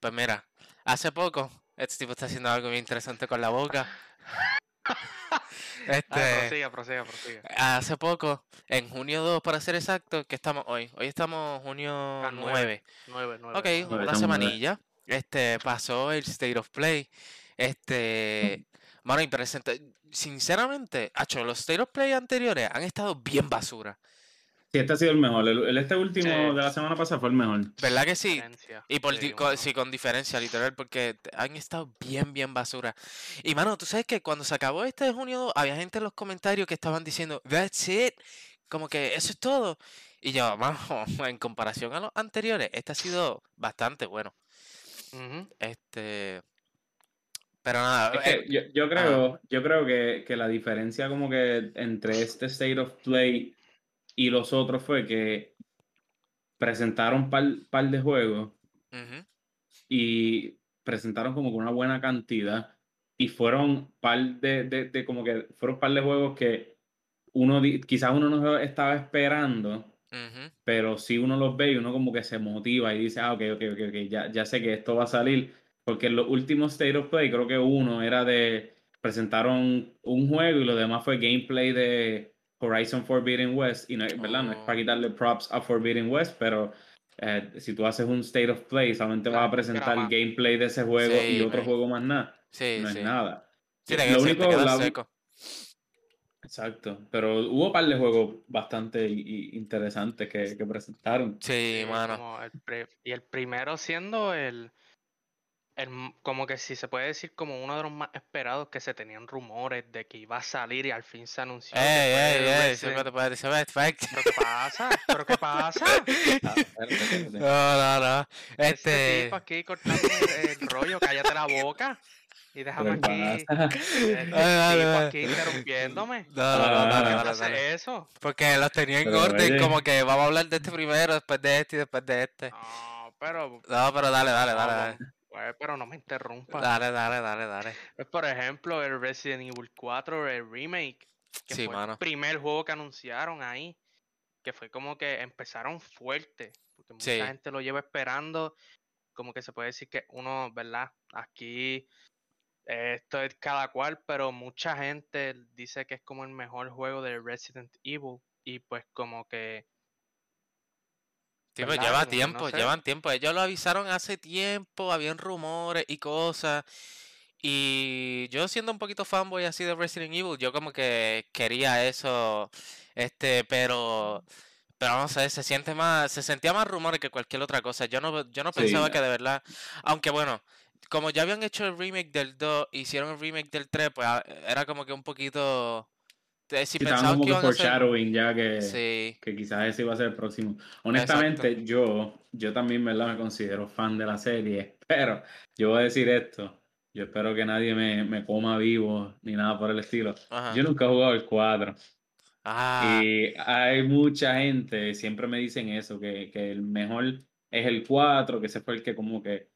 Pues mira, hace poco, este tipo está haciendo algo bien interesante con la boca. Ah, Este, prosiga, prosiga, prosiga. hace poco, en junio 2 para ser exacto, que estamos hoy. Hoy estamos junio Ah, 9. nueve. Nueve, nueve. Ok, nueve. una semanilla. Este, pasó el State of Play. Este, mano, y presenta, sinceramente, hacho, los State of Play anteriores han estado bien basura. Sí, este ha sido el mejor. El, el este último Sí. de la semana pasada fue el mejor. ¿Verdad que sí? Diferencia. Y por Sí, sí, con diferencia, literal, porque han estado bien, bien basura. Y mano, tú sabes que cuando se acabó este de junio 2, había gente en los comentarios que estaban diciendo, That's it. Como que eso es todo. Y yo, mano, en comparación a los anteriores, este ha sido bastante bueno. Este. Pero nada, Es que eh, yo, yo creo, yo creo que, que la diferencia como que entre este State of Play y los otros fue que presentaron par, par de juegos ujú, y presentaron como que una buena cantidad y fueron par de, de, de como que fueron par de juegos que uno quizás uno no estaba esperando ujú, pero si uno los ve y uno como que se motiva y dice, ah, ok, ok, ok, ok, ya, ya sé que esto va a salir, porque en los últimos State of Play creo que uno era de, presentaron un juego y lo demás fue gameplay de Horizon Forbidden West, y no, es- ¿verdad? No es Oh. para quitarle props a Forbidden West, pero eh, si tú haces un State of Play, solamente vas a presentar graba. gameplay de ese juego y otro man. juego más nada, Sí, no sí. es nada. Sí, te, Lo te único, la- seco. Exacto, pero hubo un par de juegos bastante interesantes que, que presentaron. Sí, Sí, mano. el y el primero siendo el, el como que si se puede decir como uno de los más esperados que se tenían rumores de que iba a salir y al fin se anunció. Ey, ey, ey, Resident- siempre te puedes decir, "Ves, fact". ¿Pero qué pasa? ¿Pero qué pasa? No, no, no. Este Este. tipo aquí cortando el, el rollo, cállate la boca. Y déjame aquí. Este tipo aquí interrumpiéndome. No, no, no, Ah, dale, ¿Por qué dale, hace dale. eso? Porque los tenía en Pero, orden, como que vamos a hablar de este primero, después de este y después de este. No, pero. No, pero dale, dale, dale, no, dale. Pues, pero no me interrumpa. Dale, dale, dale, dale. Pues, por ejemplo, el Resident Evil 4, el remake, que Sí, fue mano. el primer juego que anunciaron ahí, que fue como que empezaron fuerte, porque mucha Sí. gente lo lleva esperando, como que se puede decir que uno, ¿verdad? Aquí esto es cada cual, pero mucha gente dice que es como el mejor juego de Resident Evil y pues como que Pues lleva no tiempo, sé. llevan tiempo. Ellos lo avisaron hace tiempo, habían rumores y cosas. Y yo siendo un poquito fanboy así de Resident Evil, yo como que quería eso, este, pero, pero no sé, se siente más, se sentía más rumores que cualquier otra cosa. Yo no, yo no Sí. pensaba que de verdad, aunque bueno, como ya habían hecho el remake del 2, hicieron el remake del 3, pues ah, era como que un poquito, si iban a hacer, foreshadowing ya que, sí, que quizás ese iba a ser el próximo. Honestamente, yo, yo también ¿verdad? me considero fan de la serie, pero yo voy a decir esto. Yo espero que nadie me, me coma vivo ni nada por el estilo. ajá, Yo nunca he jugado el 4 ah, y hay mucha gente, siempre me dicen eso, que, que el mejor es el 4, que ese fue el que como que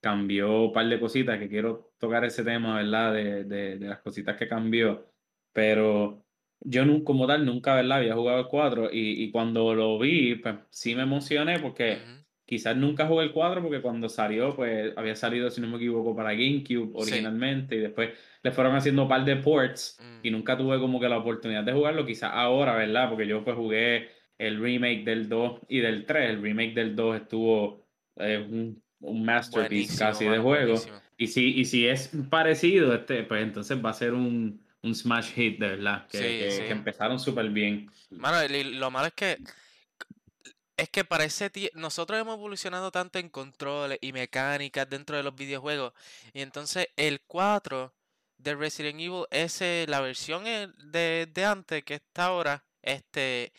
cambió un par de cositas, que quiero tocar ese tema, ¿verdad? De, de, de las cositas que cambió, pero yo como tal nunca, ¿verdad? Había jugado el 4 y, y cuando lo vi, pues sí me emocioné porque quizás nunca jugué el 4 porque cuando salió, pues había salido, si no me equivoco, para GameCube Sí. originalmente y después le fueron haciendo un par de ports y mm, nunca tuve como que la oportunidad de jugarlo, quizás ahora, ¿verdad? Porque yo pues jugué el remake del 2 y del 3, el remake del 2 estuvo eh, un, un masterpiece buenísimo, casi de juego. buenísimo. Y si, y si es parecido, este, pues entonces va a ser un, un smash hit, de verdad, que, Sí, que- sí. que empezaron súper bien. Mano, lo malo es que es que para ese nosotros hemos evolucionado tanto en controles y mecánicas dentro de los videojuegos. Y entonces el 4 de Resident Evil, ese, la versión eh, de, de antes que está ahora, este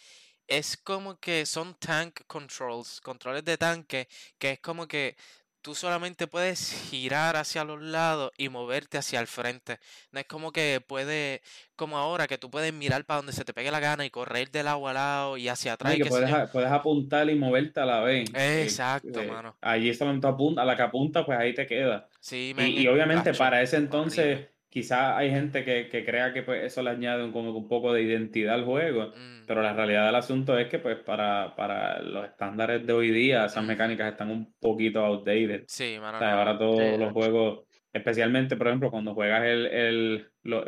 es como que son tank controls, controles de tanque, que es como que tú solamente puedes girar hacia los lados y moverte hacia el frente. No es como que puedes, como ahora, que tú puedes mirar para donde se te pegue la gana y correr del lado a lado y hacia atrás. Ay, y que puedes, a- puedes apuntar y moverte a la vez. Exacto, eh, mano. Allí solamente apunta, a la que apunta, pues ahí te queda. Sí, Y, y obviamente para ese entonces, quizás hay gente que, que crea que pues, eso le añade un, como un poco de identidad al juego, Mm, pero la realidad del asunto es que pues para, para los estándares de hoy día esas Ujú. mecánicas están un poquito outdated. sí, mano, O sea, ahora todos Sí, los juegos, especialmente por ejemplo cuando juegas el, el lo-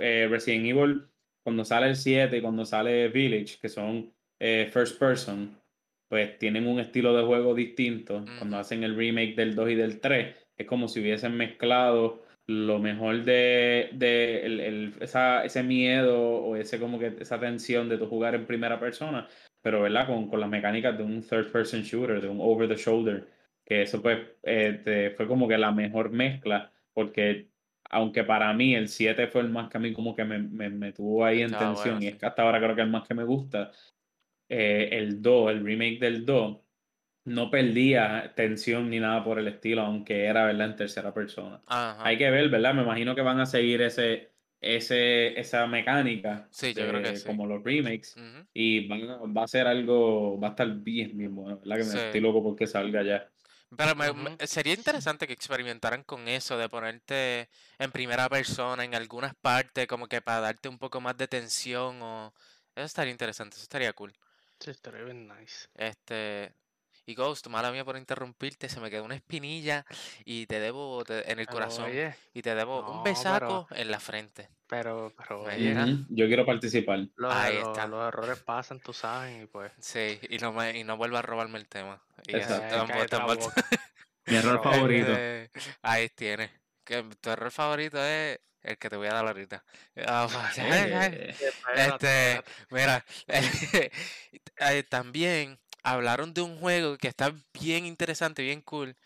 eh, Resident Evil, cuando sale el 7 y cuando sale Village, que son eh, first person, pues tienen un estilo de juego distinto. Cuando Ujú. hacen el remake del 2 y del 3, es como si hubiesen mezclado lo mejor de, de el- el- esa, ese miedo o ese como que esa tensión de tu jugar en primera persona, pero ¿verdad? Con, con las mecánicas de un third person shooter, de un over the shoulder, que eso pues eh, te- fue como que la mejor mezcla, porque aunque para mí el 7 fue el más que a mí como que me, me, me tuvo ahí en Estaba tensión bueno, y es que hasta ahora creo que el más que me gusta, eh, el 2, el remake del 2, no perdía tensión ni nada por el estilo, aunque era, ¿verdad? En tercera persona. Ajá. Hay que ver, ¿verdad? Me imagino que van a seguir ese, ese, esa mecánica Sí, yo creo que sí. como los remakes y van a- va a ser algo, va a estar bien, bien bueno, ¿verdad? Que me Sí. estoy loco porque salga ya. Pero me- sería interesante que experimentaran con eso, de ponerte en primera persona en algunas partes, como que para darte un poco más de tensión o... Eso estaría interesante, eso estaría cool. Sí, estaría bien nice. Este... Y Ghost, mala mía por interrumpirte, se me quedó una espinilla y te debo te- en el Pero, corazón oye, y te debo no, un pero- besaco en la frente. pero, pero, oye, Yo quiero participar. los, Ahí los- está. los errores pasan, tú sabes, y pues. Sí, y no, me, y no vuelva a robarme el tema. Y eso. Mi error Pero, favorito. Ahí tienes. Que tu error favorito es el que te voy a dar ahorita. Ay. Eh, Espérate, Este, mira, eh, también hablaron de un juego que está bien interesante, bien cool.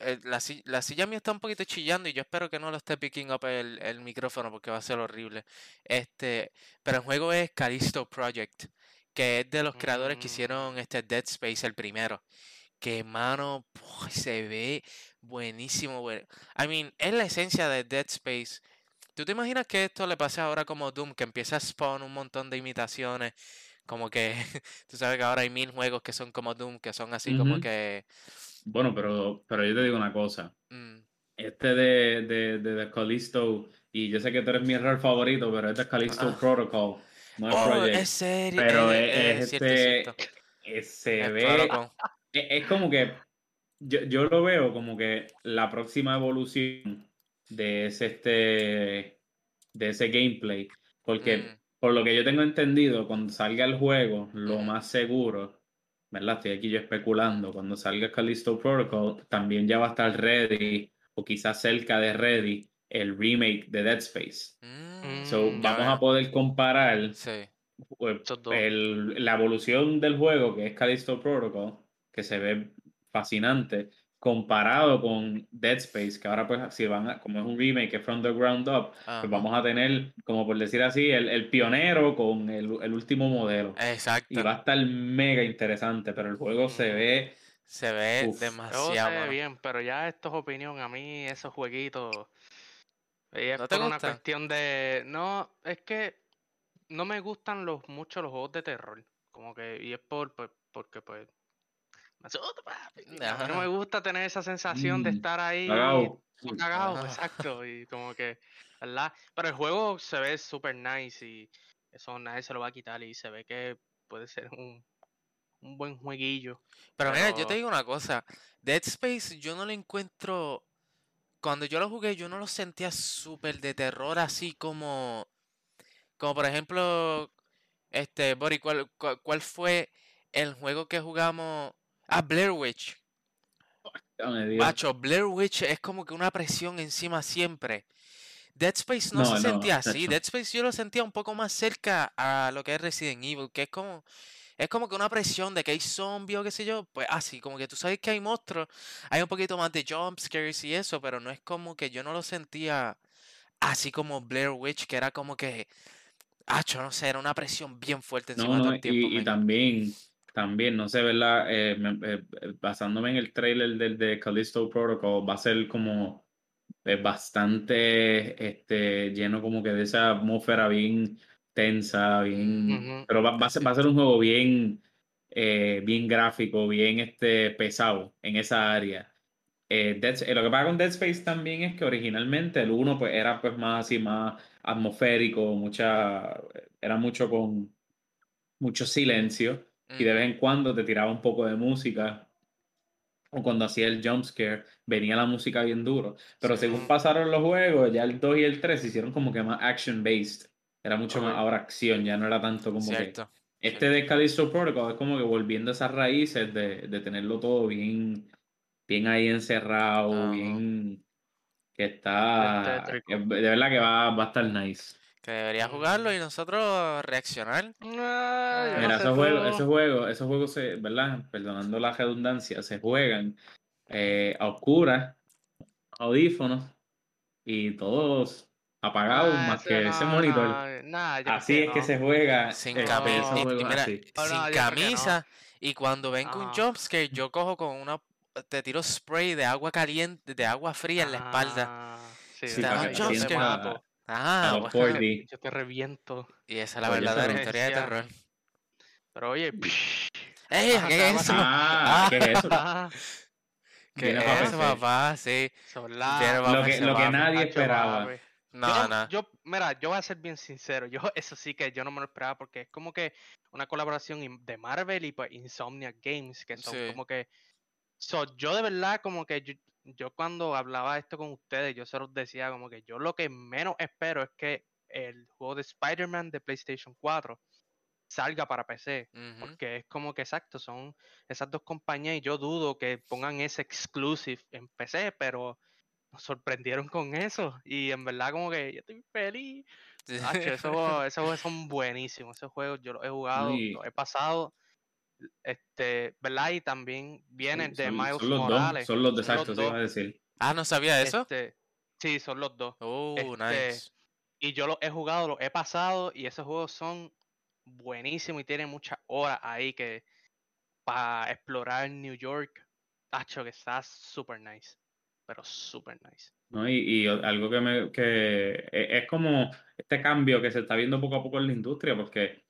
Eh, la, si- la silla mía está un poquito chillando y yo espero que no lo esté picking up el, el micrófono porque va a ser horrible. Este, pero el juego es Callisto Project, que es de los creadores que Mm. hicieron este Dead Space, el primero. Que mano, se ve buenísimo, güey. I mean, es la esencia de Dead Space. ¿Tú te imaginas que esto le pase ahora como Doom, que empieza a spawn un montón de imitaciones? Como que, tú sabes que ahora hay mil juegos que son como Doom, que son así como que... Bueno, pero, pero yo te digo una cosa. mm, Este de, de, de, The Callisto, y yo sé que tú eres mi error favorito, pero este es Callisto Ah. Protocol, no es Oh, Project. es serio. Pero eh, es, eh, es este, eh, se ve, es, es como que yo, yo lo veo como que la próxima evolución de ese, este, de ese gameplay, porque Mm, por lo que yo tengo entendido, cuando salga el juego, lo más seguro, ¿verdad? Estoy aquí yo especulando, cuando salga Callisto Protocol, también ya va a estar ready, o quizás cerca de ready, el remake de Dead Space. mm, So, vamos a poder comparar Sí. pues, el- la evolución del juego, que es Callisto Protocol, que se ve fascinante, comparado con Dead Space, que ahora pues si van a, como es un remake, que es from the ground up, Ajá. pues vamos a tener, como por decir así, el, el pionero con el, el último modelo. Exacto. Y va a estar mega interesante, pero el juego se ve... Se ve Uf. Demasiado, se ve bien, pero ya esto es opinión. A mí esos jueguitos. y es ¿No te por una cuestión de. No, es que no me gustan los mucho los juegos de terror. Como que. Y es por, pues, porque pues. Mí no me gusta tener esa sensación de Mm, estar ahí. cagado, exacto. Y como que. ¿Verdad? Pero el juego se ve super nice y eso nadie se lo va a quitar. Y se ve que puede ser un, un buen jueguillo. Pero mira, yo te digo una cosa. Dead Space yo no lo encuentro... Cuando yo lo jugué, yo no lo sentía súper de terror, así como... Como por ejemplo... Este, Bori, ¿cuál, cuál, cuál fue el juego que jugamos? Ah, Blair Witch. Dios. Macho, Blair Witch es como que una presión encima siempre. Dead Space no, No, se no, sentía así. Dead Space yo lo sentía un poco más cerca a lo que es Resident Evil, que es como, es como que una presión de que hay zombies o qué sé yo. Pues así, como que tú sabes que hay monstruos, hay un poquito más de jump scares y eso, pero no es como que yo no lo sentía así como Blair Witch, que era como que, acho, no sé, era una presión bien fuerte encima No, todo el tiempo. y, y también, también, no sé, ¿verdad? Eh, me- eh, eh, basándome en el trailer del de Callisto Protocol, va a ser como eh, bastante este, lleno como que de esa atmósfera bien tensa, bien... Ujú. Pero va, va a ser, va a ser un juego bien, bien gráfico, bien este, pesado en esa área. eh, Dead- eh, lo que pasa con Dead Space también es que originalmente el 1 pues, era pues más así, más atmosférico, mucha, era mucho con mucho silencio y de vez en cuando te tiraba un poco de música o cuando hacía el jump scare venía la música bien duro. Pero Sí. según pasaron los juegos, ya el 2 y el 3 se hicieron como que más action based. Era mucho más Ok. ahora acción, ya no era tanto como que Cierto. este de Callisto Protocol es como que volviendo a esas raíces de, de tenerlo todo bien, bien ahí encerrado, Ajá. bien que está, Tétrico. que de verdad que va, va a estar nice. Que debería jugarlo y nosotros reaccionar. Ah, no Mira, sé esos juegos, esos juegos, esos juegos se, ¿verdad? Perdonando la redundancia, se juegan eh, a oscuras, audífonos y todos apagados Ah, más que ese no, monitor. no, Así es que no. se juega Sin camisa. esos y- y juegos mira, así. No, sin no, que no. camisa. Y cuando venga un Ah. jumpscare, yo cojo con una. Te tiro spray de agua caliente, de agua fría en la espalda. Ah, Sí, Sí, da ¿verdad? Ah, bueno. 4D. Yo te reviento. Y esa es la verdadera pero- historia de terror. Pero oye, ¡Ey! Ajá, ¿Qué es eso? Ah, ¿qué es eso? ah, ¿Qué es eso, papá? Sí. Lo que, lo que nadie esperaba. No, yo, no. yo, mira, yo voy a ser bien sincero. Yo, eso sí que yo no me lo esperaba porque es como que una colaboración de Marvel y pues Insomniac Games, que son Sí. como que. So, yo de verdad, como que yo, yo cuando hablaba esto con ustedes, yo se los decía como que yo lo que menos espero es que el juego de Spider-Man de PlayStation 4 salga para PC. Porque es como que exacto, son esas dos compañías y yo dudo que pongan ese exclusive en PC, pero nos sorprendieron con eso. Y en verdad como que yo estoy feliz. Hacho, esos, juegos, esos juegos son buenísimos. Esos juegos yo los he jugado, y- los he pasado. Este, ¿verdad? Y también vienen de Son- Miles son los Morales. dos, son los de son los exacto, te iba a decir. Ah, no sabía eso. Este, sí, son los dos. Oh, este, nice. Y yo los he jugado, los he pasado y esos juegos son buenísimos y tienen muchas horas ahí que para explorar New York. Tacho, que está super nice. Pero super nice. ¿no? Y, y algo que, me, que e- es como este cambio que se está viendo poco a poco en la industria, porque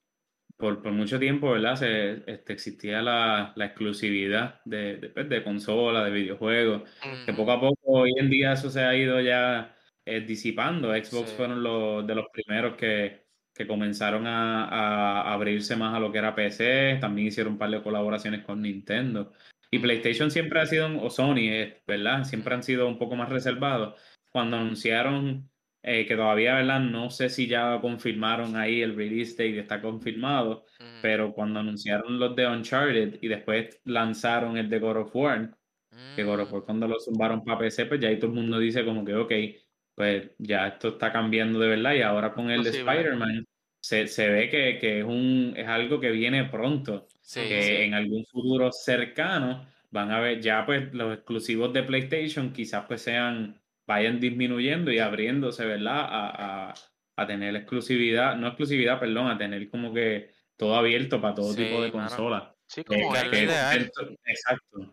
por, por mucho tiempo, ¿verdad? Se, este, existía la, la exclusividad de, de, pues, de consola, de videojuegos, que poco a poco hoy en día eso se ha ido ya eh, disipando. Xbox Sí. fueron los de los primeros que, que comenzaron a, a abrirse más a lo que era PC, también hicieron un par de colaboraciones con Nintendo. Y. PlayStation siempre ha sido, o Sony, eh, ¿verdad? Siempre han sido un poco más reservados. Cuando anunciaron eh, que todavía, ¿verdad? No sé si ya confirmaron ahí el release date, está confirmado, Ujú. pero cuando anunciaron los de Uncharted y después lanzaron el de God of War, que God of Mm, War cuando lo zumbaron para PC, pues ya ahí todo el mundo dice como que, ok, pues ya esto está cambiando de verdad y ahora con el de Posible. Spider-Man se, se ve que, que es, un, es algo que viene pronto Sí, que sí. en algún futuro cercano van a ver ya pues los exclusivos de PlayStation quizás pues sean vayan disminuyendo y abriéndose, ¿verdad? A, a, a tener exclusividad, no exclusividad, perdón, a tener como que todo abierto para todo tipo de consolas. Sí, Que- como que lo que- ideal. Exacto.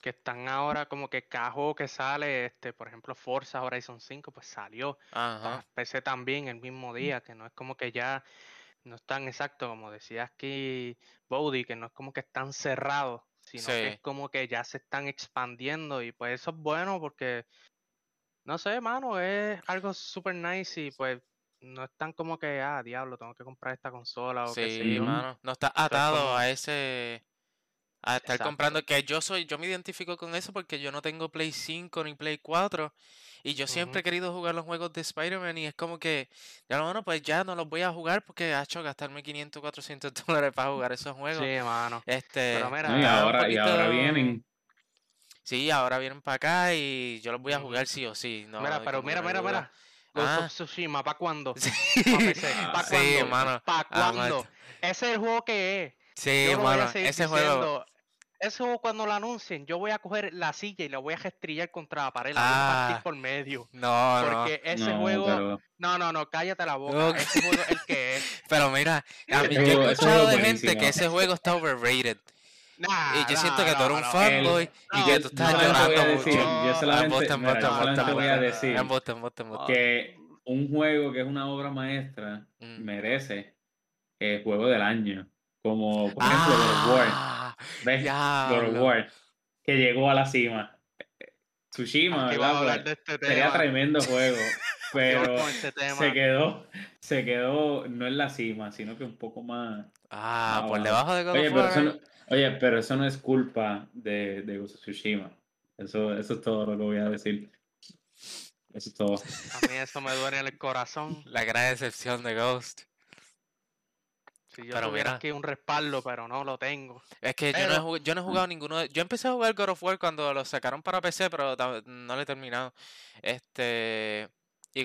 que están ahora como que cada juego que sale, este, por ejemplo, Forza Horizon 5, pues salió Ajá. para PC también el mismo día, que no es como que ya no es tan exacto, como decía aquí Bodhi, que no es como que están cerrados, sino que Sí. es como que ya se están expandiendo y pues eso es bueno porque, no sé, mano, es algo super nice y pues no es tan como que, ah, diablo, tengo que comprar esta consola o qué sé yo. mano. No está Eso es atado como- a ese. A estar Exacto. comprando. Que yo soy. Yo me identifico con eso porque yo no tengo Play 5 ni Play 4. Y yo siempre he querido jugar los juegos de Spider-Man. Y es como que. Ya no, no, pues ya no los voy a jugar porque ha hecho gastarme 500, 400 dólares para jugar esos juegos. Sí, mano. Este. Pero mira. Y ahora, y ahora poquito- vienen. Sí, ahora vienen para acá y yo los voy a jugar sí o sí. No, mira, pero mira, mira, duda. mira. Ghost Ah. of Tsushima, ¿para cuándo? Sí, Pa' PC, ¿pa' sí, cuándo? mano. ¿Para Ah, cuándo? Ese es el juego que es. Sí, Yo mano. Ese juego. Ese juego cuando lo anuncien, yo voy a coger la silla y la voy a restrillar contra la pared, la voy a Ah. partir por medio. No, no. Porque ese No, juego. pero No, no, no, cállate la boca. Ok. Ese juego es el que es. Pero mira, a mí Ese yo he juego- ese escuchado juego de gente que ese juego está overrated. Nah, Y yo nah, siento que tú eres un fanboy El- y no, que tú estás solamente voy a llorando decir, mucho. yo Ah, solamente, voy a decir que un juego que es una obra maestra Mm. merece el juego del año. Como, por ejemplo, God of War. Ah, ¿Ves? God of diablo. War. Que llegó a la cima. Tsushima, ¿verdad? de Pues, este sería tema. tremendo juego, pero este se quedó, se quedó no en la cima, sino que un poco más, Ah, más por abajo. debajo de God Oye, of War. Oye, pero eso no es culpa de, de Ghost of Tsushima. Eso, eso es todo lo que voy a decir. Eso es todo. A mí eso me duele en el corazón. La gran decepción de Ghost. Si yo Pero tuviera mira. aquí un respaldo, pero no lo tengo. Es que yo no, he yo no he jugado ninguno de- Yo empecé a jugar God of War cuando lo sacaron para PC, pero no lo he terminado. Este... Y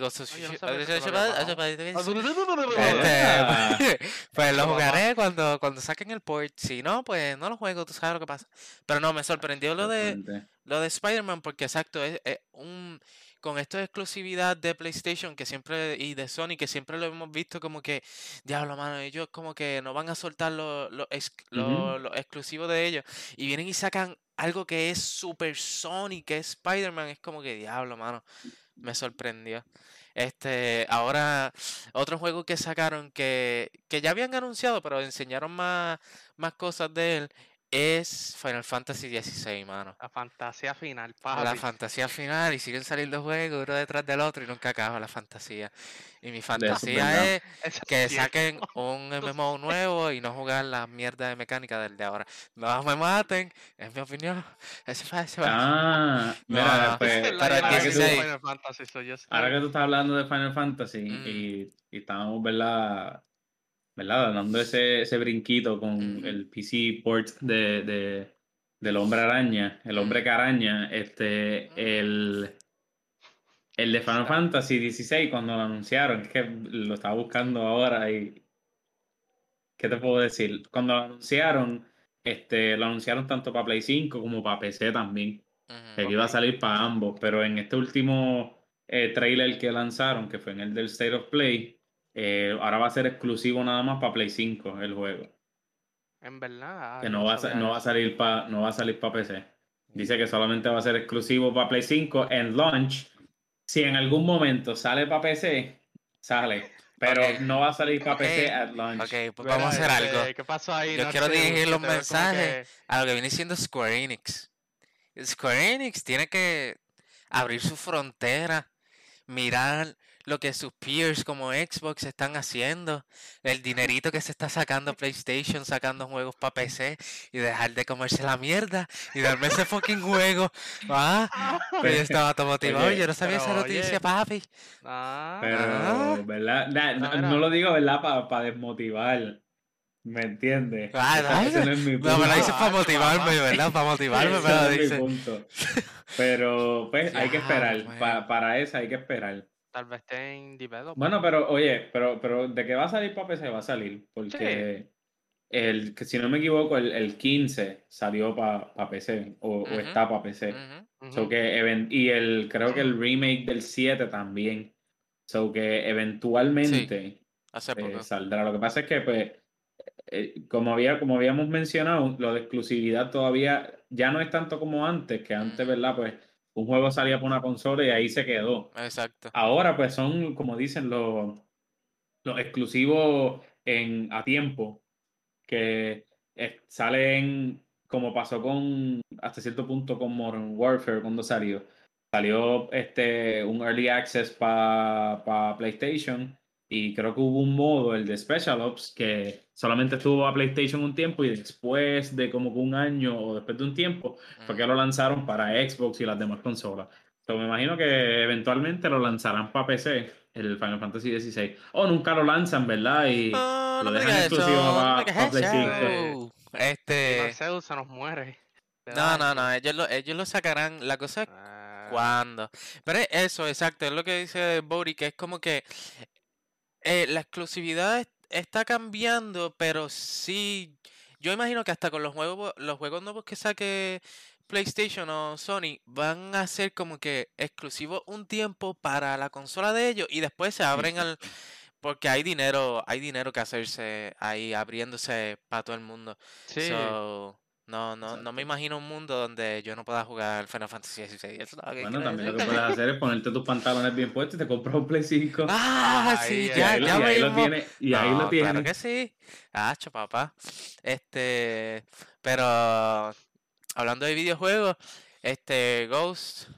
Ah. Este, pues lo jugaré cuando, cuando saquen el port. Si no, pues no lo juego, tú sabes lo que pasa. Pero no, me sorprendió lo de lo de Spider-Man porque exacto, es, es un con esto de exclusividad de PlayStation que siempre y de Sony que siempre lo hemos visto como que diablo mano, ellos como que no van a soltar lo, lo, ex- lo- Ujú. lo exclusivo de ellos y vienen y sacan algo que es super Sony, que es Spider-Man, es como que diablo mano, me sorprendió. Este, ahora otro juego que sacaron que, que ya habían anunciado, pero enseñaron más, más cosas de él, es Final Fantasy XVI, mano. La fantasía final, La papi. fantasía final y siguen saliendo juegos uno detrás del otro y nunca acaba la fantasía. Y mi fantasía es Eso que cierto. saquen un MMO nuevo y no jugar la mierda de mecánica del de ahora. No me maten, es mi opinión. Ese fue, ese fue. Ah, No, mira, no. pues, Esa es la pero ahora, que tú, 16. Final Fantasy, so yo sé. ahora que tú estás hablando de Final Fantasy Mm. y, y estábamos, ¿verdad? ¿Verdad? Dando ese, ese brinquito con el PC port de, de, del hombre araña, el hombre Mm. que araña, este, el, el de Final Fantasy XVI cuando lo anunciaron, es que lo estaba buscando ahora y ¿qué te puedo decir? Cuando lo anunciaron, este, lo anunciaron tanto para Play 5 como para PC también, Ujú. que iba a salir para ambos, pero en este último eh, trailer que lanzaron, que fue en el del State of Play, eh, ahora va a ser exclusivo nada más para Play 5 el juego, En verdad. ah, que no va a, no va a salir para no va a salir para PC. Dice que solamente va a ser exclusivo para Play 5 en launch. Si en algún momento sale para PC, sale. Pero no va a salir para. PC at launch. Ok, pues vamos a hacer este, algo. ¿Qué pasó ahí? Yo quiero dirigir los mensajes que- a lo que viene siendo Square Enix. Square Enix tiene que abrir su frontera, mirar lo que sus peers como Xbox están haciendo, el dinerito que se está sacando PlayStation, sacando juegos para PC y dejar de comerse la mierda y darme ese fucking juego. Ah, pero yo estaba todo motivado, Oye, yo no sabía pero esa noticia, oye. papi. Ah, Pero, Ah. ¿verdad? Nah, no, no lo digo, ¿verdad? Para desmotivar. ¿Me entiendes? Ah, ese no es mi No, me lo dices para Ah, motivarme. ¿verdad? Para motivarme, Ese me no lo es mi dices. punto. Pero, pues, hay que esperar. Pa- para esa hay que esperar. Tal vez esté en development. Bueno, pero, oye, pero, pero de que va a salir para PC va a salir. Porque el, que si no me equivoco, el, el 15 salió para PC. O, está para PC. Ujú. So Ujú. que even- y el creo que el remake del 7 también. So que eventualmente eh, saldrá. Lo que pasa es que, pues, eh, como, había, como habíamos mencionado, lo de exclusividad todavía ya no es tanto como antes, que antes. ¿verdad? Pues un juego salía por una consola y ahí se quedó. Exacto. Ahora, pues son, como dicen, los, los exclusivos en, a tiempo, que eh, salen, como pasó con, hasta cierto punto con Modern Warfare cuando salió. Salió este, un Early Access para PlayStation y creo que hubo un modo, el de Special Ops, que solamente estuvo a PlayStation un tiempo y después de como que un año o después de un tiempo fue que lo lanzaron para Xbox y las demás consolas. So, me imagino que eventualmente lo lanzarán para PC, el Final Fantasy XVI. O nunca lo lanzan, ¿verdad? Y No, lo no dejan exclusivo no pa- me digas pa Play eso. Y Este, Marcelo se nos muere. no, no, no, ellos lo, ellos lo sacarán. La cosa es Ah, cuándo. Pero es eso, exacto, es lo que dice Bori, que es como que eh, la exclusividad es- está cambiando, pero sí, yo imagino que hasta con los juegos, los juegos nuevos que saque PlayStation o Sony van a ser como que exclusivos un tiempo para la consola de ellos y después se abren al porque hay dinero, hay dinero que hacerse ahí abriéndose para todo el mundo. Sí. So, no, no, no me imagino un mundo donde yo no pueda jugar Final Fantasy XVI. Eso es lo que Bueno, también lo que puedes hacer es ponerte tus pantalones bien puestos y te compras un Play 5. Ah, Ay, sí, ya, ahí, lo- ya y ahí lo tienes. Y ahí lo tienes. Claro que sí. Hacho, papá. Este, pero hablando de videojuegos, este Ghost,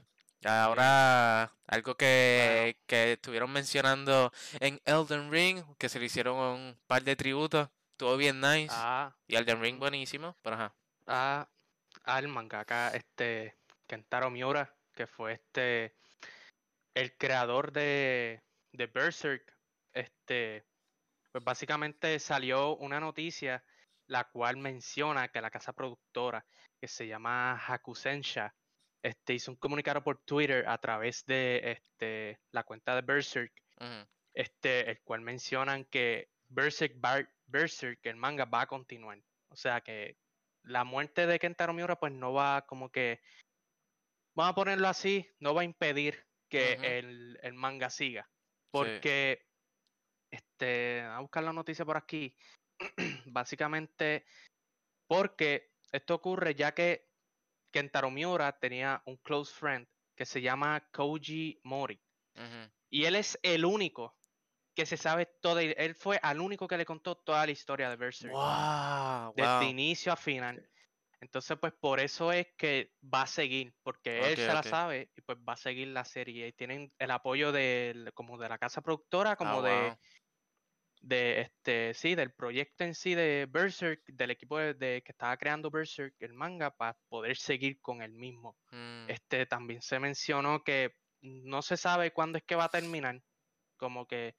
Ahora, algo que, que estuvieron mencionando en Elden Ring, que se le hicieron un par de tributos, estuvo bien nice. Ah, Y Elden Ring buenísimo, pero ajá. A, al mangaka este Kentaro Miura, que fue este el creador de, de Berserk. Este, pues básicamente salió una noticia la cual menciona que la casa productora, que se llama Hakusensha, este, hizo un comunicado por Twitter a través de este, la cuenta de Berserk, este, el cual mencionan que Berserk, Berserk, el manga, va a continuar. O sea que la muerte de Kentaro Miura, pues no va como que, vamos a ponerlo así, no va a impedir que el, el manga siga. Porque, este, a buscar la noticia por aquí, básicamente, porque esto ocurre ya que Kentaro Miura tenía un close friend que se llama Koji Mori. Y él es el único que se sabe toda. Él fue al único que le contó toda la historia de Berserk. Wow, Desde wow. inicio a final. Entonces, pues por eso es que va a seguir, porque él se la sabe y pues va a seguir la serie. Y tienen el apoyo del, como de la casa productora, Ah, como de, wow. de este, sí, del proyecto en sí de Berserk, del equipo de, de- que estaba creando Berserk, el manga, para poder seguir con el mismo. Mm, Este también se mencionó que no se sabe cuándo es que va a terminar. Como que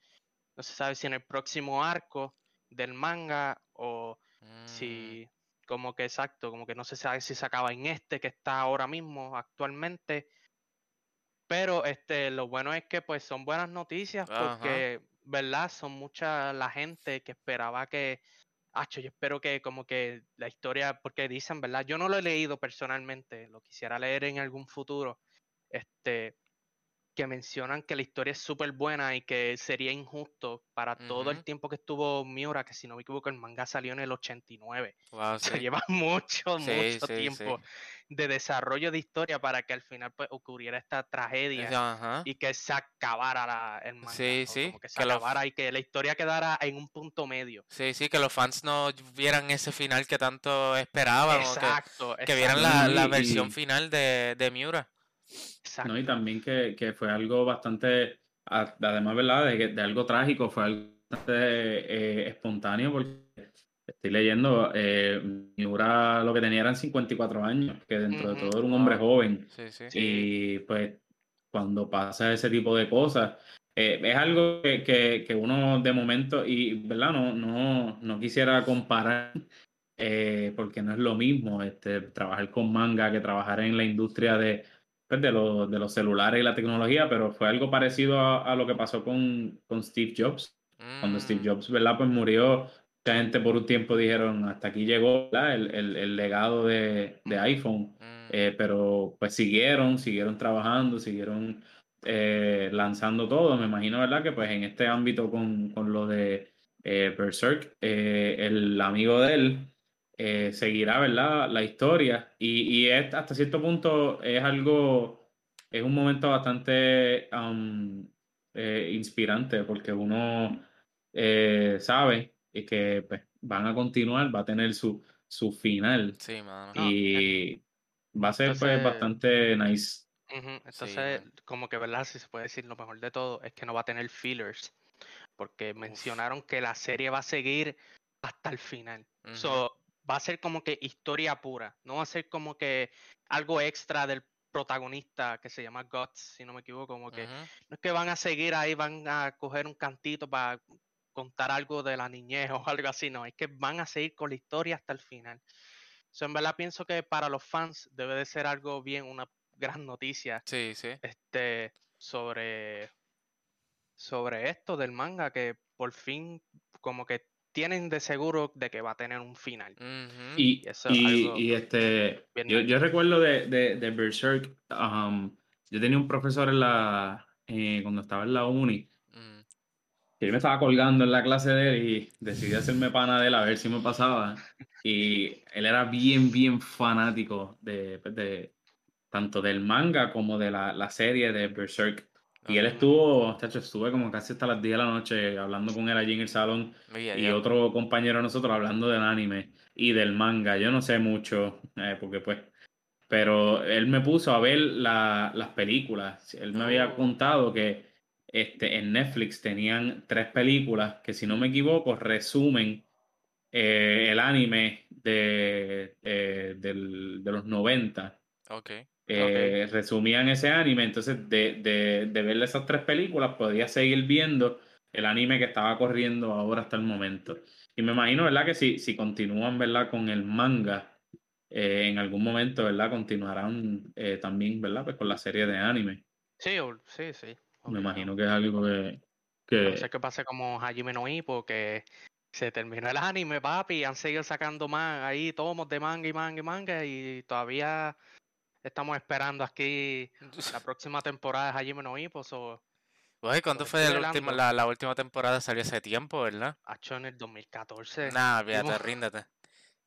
no se sabe si en el próximo arco del manga o mm, si como que exacto, como que no se sabe si se acaba en este que está ahora mismo actualmente. Pero este lo bueno es que pues son buenas noticias Ajá. porque, ¿verdad? Son mucha la gente que esperaba que Acho, yo espero que como que la historia, porque dicen, ¿verdad? Yo no lo he leído personalmente, lo quisiera leer en algún futuro, este, que mencionan que la historia es súper buena y que sería injusto para todo el tiempo que estuvo Miura, que si no me equivoco el manga salió en el 89. wow, sí. lleva mucho, Sí, mucho sí, tiempo de desarrollo de historia para que al final pues ocurriera esta tragedia y que se acabara la- el manga. Sí, sí, como que se que acabara y que la historia quedara en un punto medio. Sí, sí, que los fans no vieran ese final que tanto esperaban o que, Exacto. que vieran la, la versión final de, de Miura. Exacto. ¿no? Y también que, que fue algo bastante, a- además, ¿verdad? De, de algo trágico, fue algo bastante eh, espontáneo, porque estoy leyendo, eh, Miura lo que tenía eran 54 años, que dentro de todo era un hombre joven. Sí. Sí. Y pues cuando pasa ese tipo de cosas, eh, es algo que, que, que uno de momento, y verdad, no, no, no quisiera comparar, eh, porque no es lo mismo este, trabajar con manga que trabajar en la industria de, pues, de, los, de los celulares y la tecnología, pero fue algo parecido a, a lo que pasó con, con Steve Jobs. Cuando Steve Mm, Jobs, ¿verdad? Pues murió, mucha gente por un tiempo dijeron, hasta aquí llegó el, el, el legado de, de Ujú. iPhone. mm, Eh, pero pues siguieron, siguieron trabajando, siguieron eh, lanzando todo. Me imagino, ¿verdad? Que pues en este ámbito con, con lo de eh, Berserk, el amigo de él eh, seguirá, ¿verdad? La historia. Y, y es, hasta cierto punto es algo, es un momento bastante um, eh, inspirante porque uno eh, sabe que pues, van a continuar, va a tener su, su final. sí, mano. No, Y va a ser pues bastante nice. Entonces, como que, ¿verdad? Si se puede decir lo mejor de todo, es que no va a tener fillers. Porque mencionaron que la serie va a seguir hasta el final. Ujú. So, va a ser como que historia pura. No va a ser como que algo extra del protagonista que se llama Guts, si no me equivoco. Como que no es que van a seguir ahí, van a coger un cantito para contar algo de la niñez o algo así, no, es que van a seguir con la historia hasta el final. So, en verdad pienso que para los fans debe de ser algo bien, una gran noticia Sí, sí. este sobre sobre esto del manga que por fin como que tienen de seguro de que va a tener un final. Ujú. Y, Y eso es y, algo y, este, yo, yo recuerdo de, de, de Berserk, um, yo tenía un profesor en la, eh, cuando estaba en la uni, Mm, que yo me estaba colgando en la clase de él y decidí hacerme pana de él a ver si me pasaba. Y él era bien, bien fanático de, de tanto del manga como de la, la serie de Berserk. Y él estuvo, chacho, estuve como casi hasta las 10 de la noche hablando con él allí en el salón y otro compañero de nosotros hablando del anime y del manga. Yo no sé mucho, eh, porque pues pero él me puso a ver la- las películas. Él me había Oh. contado que este, en Netflix tenían tres películas que, si no me equivoco, resumen eh, el anime de, eh, del- de los 90. Ok. Eh, Resumían ese anime, entonces de, de, de ver esas tres películas podía seguir viendo el anime que estaba corriendo ahora hasta el momento. Y me imagino, ¿verdad? Que si, si continúan, ¿verdad? Con el manga, eh, en algún momento, ¿verdad? Continuarán eh, también, ¿verdad? Pues con la serie de anime. Sí, sí, sí. Me imagino que es algo que... que... No sé qué pasa como Hajime no Ippo, que se terminó el anime, papi, y han seguido sacando más ahí tomos de manga y manga y manga, y todavía estamos esperando aquí la próxima temporada de Hajime no Ippo, so, Oye, ¿cuándo fue último- velando. la, la última temporada? Salió hace tiempo, ¿verdad? ha hecho en el 2014. Nah, fíjate, ríndete.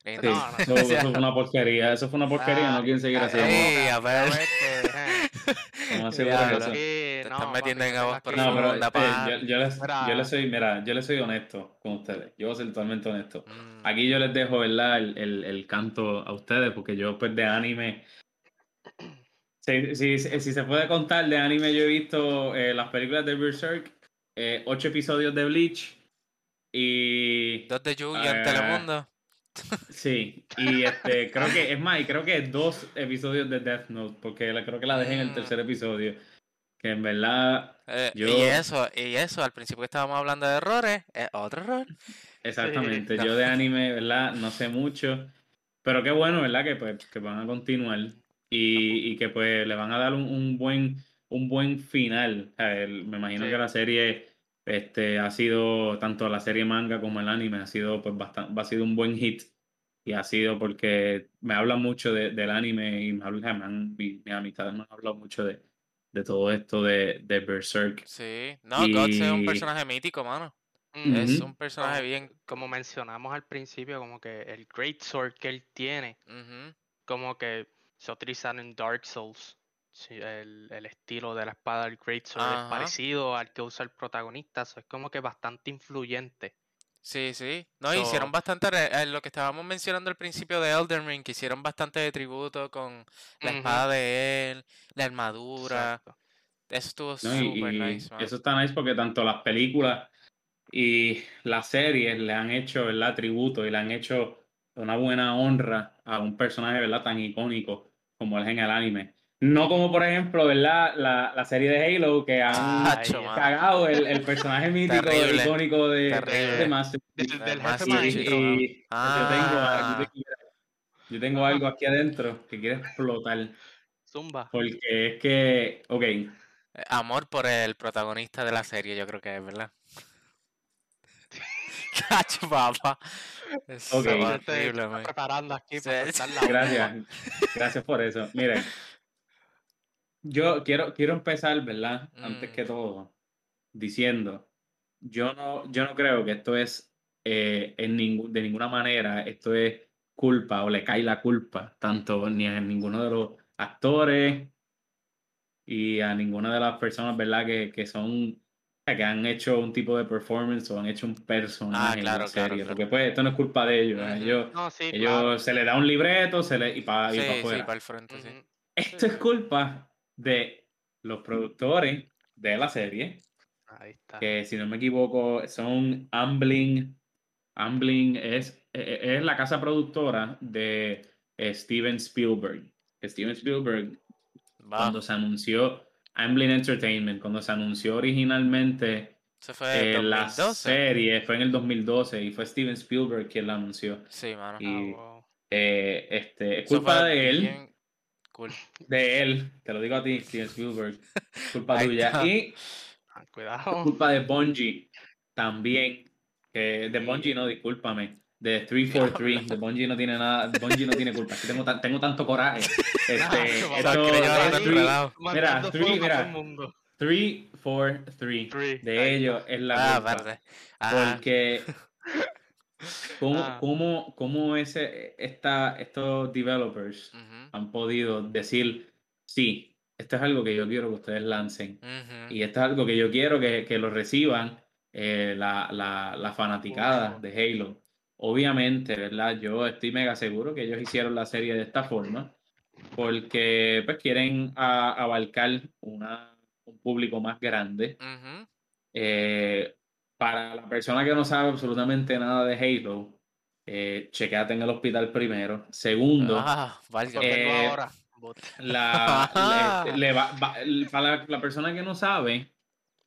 Sí. No, no. Eso, eso fue una porquería, eso fue una porquería, no Ah, quieren seguir ah, haciendo. Ey, ah, a ver. eh, Te no, estás metiendo en yo aguas tengo No, pero pa. yo, yo les, yo les soy, mira, yo les soy honesto con ustedes. Yo voy a ser totalmente honesto. Mm, Aquí yo les dejo, ¿verdad? El, el, el canto a ustedes, porque yo, pues, de anime. Si, si, si se puede contar, de anime yo he visto eh, las películas de Berserk, eh, ocho episodios de Bleach y. Dos de Ah, en Telemundo. Sí, y este, creo que, es más, y creo que dos episodios de Death Note, porque la- creo que la dejé en el Mm. tercer episodio. Que en verdad, Eh, yo- Y eso, y eso, al principio que estábamos hablando de errores, es otro error. Exactamente, yo de anime, ¿verdad? No sé mucho, pero qué bueno, ¿verdad? Que pues que van a continuar y, y que pues le van a dar un, un buen un buen final. El- me imagino Sí. que la serie este ha sido tanto la serie manga como el anime ha sido pues bastante ha sido un buen hit y ha sido porque me hablan mucho de- del anime y me hablan, me han- mi- mis amistades me han hablado mucho de, de todo esto de, de Berserk. Sí. No, Guts es un Y- personaje mítico, mano. Mm, Es un personaje bien. Como mencionamos al principio, como que el Great Sword que él tiene, como que se utilizan en Dark Souls. Sí, el, el estilo de la espada del Great Sword Ajá. es parecido al que usa el protagonista, so es como que bastante influyente. Sí, sí. No, So- hicieron bastante. eh, lo que estábamos mencionando al principio de Elden Ring, que hicieron bastante de tributo con la espada de él, la armadura. exacto. Eso estuvo ¿no? Súper y nice, man. eso está nice porque tanto las películas y las series le han hecho, ¿verdad? Tributo y le han hecho una buena honra a un personaje, ¿verdad? Tan icónico como es en el anime. No como, por ejemplo, ¿verdad? La, la serie de Halo que han cagado el, el personaje mítico, icónico de, terrible. de Master Chief. del. Y yo tengo, Ah. yo tengo- yo tengo algo aquí adentro que quiere explotar. Zumba. Porque es que, ok, Eh, Amor por el protagonista de la serie, yo creo que es, ¿verdad? Cacho, papá. Eso Ok. es Yo te horrible, man. preparando aquí Sí, para sí. soltar la bomba. Gracias, gracias por eso. Miren, yo quiero, quiero empezar, ¿verdad? Antes Mm. que todo, diciendo, yo no, yo no creo que esto es eh, en ningú- de ninguna manera, esto es culpa o le cae la culpa, tanto ni a ninguno de los actores y a ninguna de las personas, ¿verdad? Que, que son, que han hecho un tipo de performance o han hecho un personaje en Ah, claro, la serie, claro. porque pues esto no es culpa de ellos, ¿eh? Ellos No, sí, ellos claro. se le da un libreto se le, y para Sí, y pa' sí, el frente. Esto es culpa de los productores de la serie, Ahí está. que si no me equivoco son Amblin. Amblin es, e- e- es la casa productora de eh, Steven Spielberg. Steven Spielberg, Va. cuando se anunció Amblin Entertainment, cuando se anunció originalmente Se fue eh, la 2012. serie, fue en el 2012 y fue Steven Spielberg quien la anunció. Sí, mano. y- Ah, wow. Eh, este, es culpa de él. Cool. de él, te lo digo a ti, Steven Spielberg, culpa tuya. Y Ah, Cuidado. culpa de Bungie también. De. Bungie no, discúlpame. De 343, de Bungie no tiene nada, Bungie no tiene culpa. Es que tengo, tan- tengo tanto coraje. Este, esto mira, mira. el mundo. 343 Three, de ellos es la Ah, culpa. Ah, Porque cómo, Ah. cómo, cómo ese, esta, estos developers han podido decir, sí, esto es algo que yo quiero que ustedes lancen. Y esto es algo que yo quiero que, que lo reciban eh, la, la, la fanaticada de Halo. Obviamente, ¿verdad? Yo estoy mega seguro que ellos hicieron la serie de esta forma porque pues quieren a- abarcar una, un público más grande. Eh, para la persona que no sabe absolutamente nada de Halo, eh, chequeate en el hospital primero. Segundo, Ah, tengo Eh, ahora. La, le- le va- va- para la, la persona que no sabe,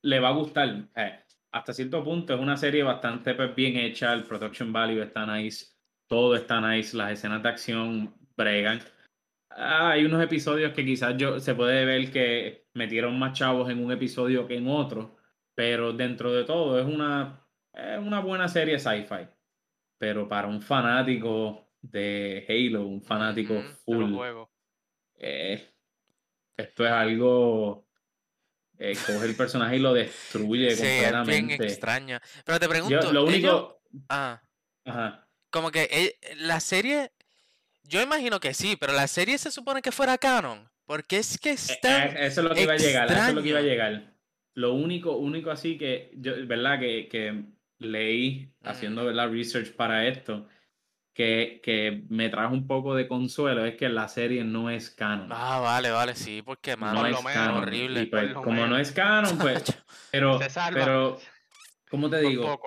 le va a gustar. Eh, hasta cierto punto es una serie bastante pues, bien hecha, el production value está nice, todo está nice, las escenas de acción bregan. Ah, hay unos episodios que quizás yo se puede ver que metieron más chavos en un episodio que en otro, pero dentro de todo es una, es una buena serie sci-fi. Pero para un fanático de Halo, un fanático los full, eh, esto es algo. Eh, coge el personaje y lo destruye Sí, es bien completamente. extraña. Pero te Yo, pregunto, lo ellos- único. Ah, Ajá. como que eh, la serie, yo imagino que sí, pero la serie se supone que fuera canon. Porque es que Eh, está... eh, eso es lo que iba a llegar. Eso es lo que iba a extraño. llegar. Lo único, único así que yo, ¿verdad? Que, que leí haciendo ¿verdad? research para esto, que, que me trajo un poco de consuelo, es que la serie no es canon. Ah, vale, vale, sí, porque, mano, no es menos, canon. horrible. Y pues, como no es canon, pues. Pero, pero, ¿cómo te digo?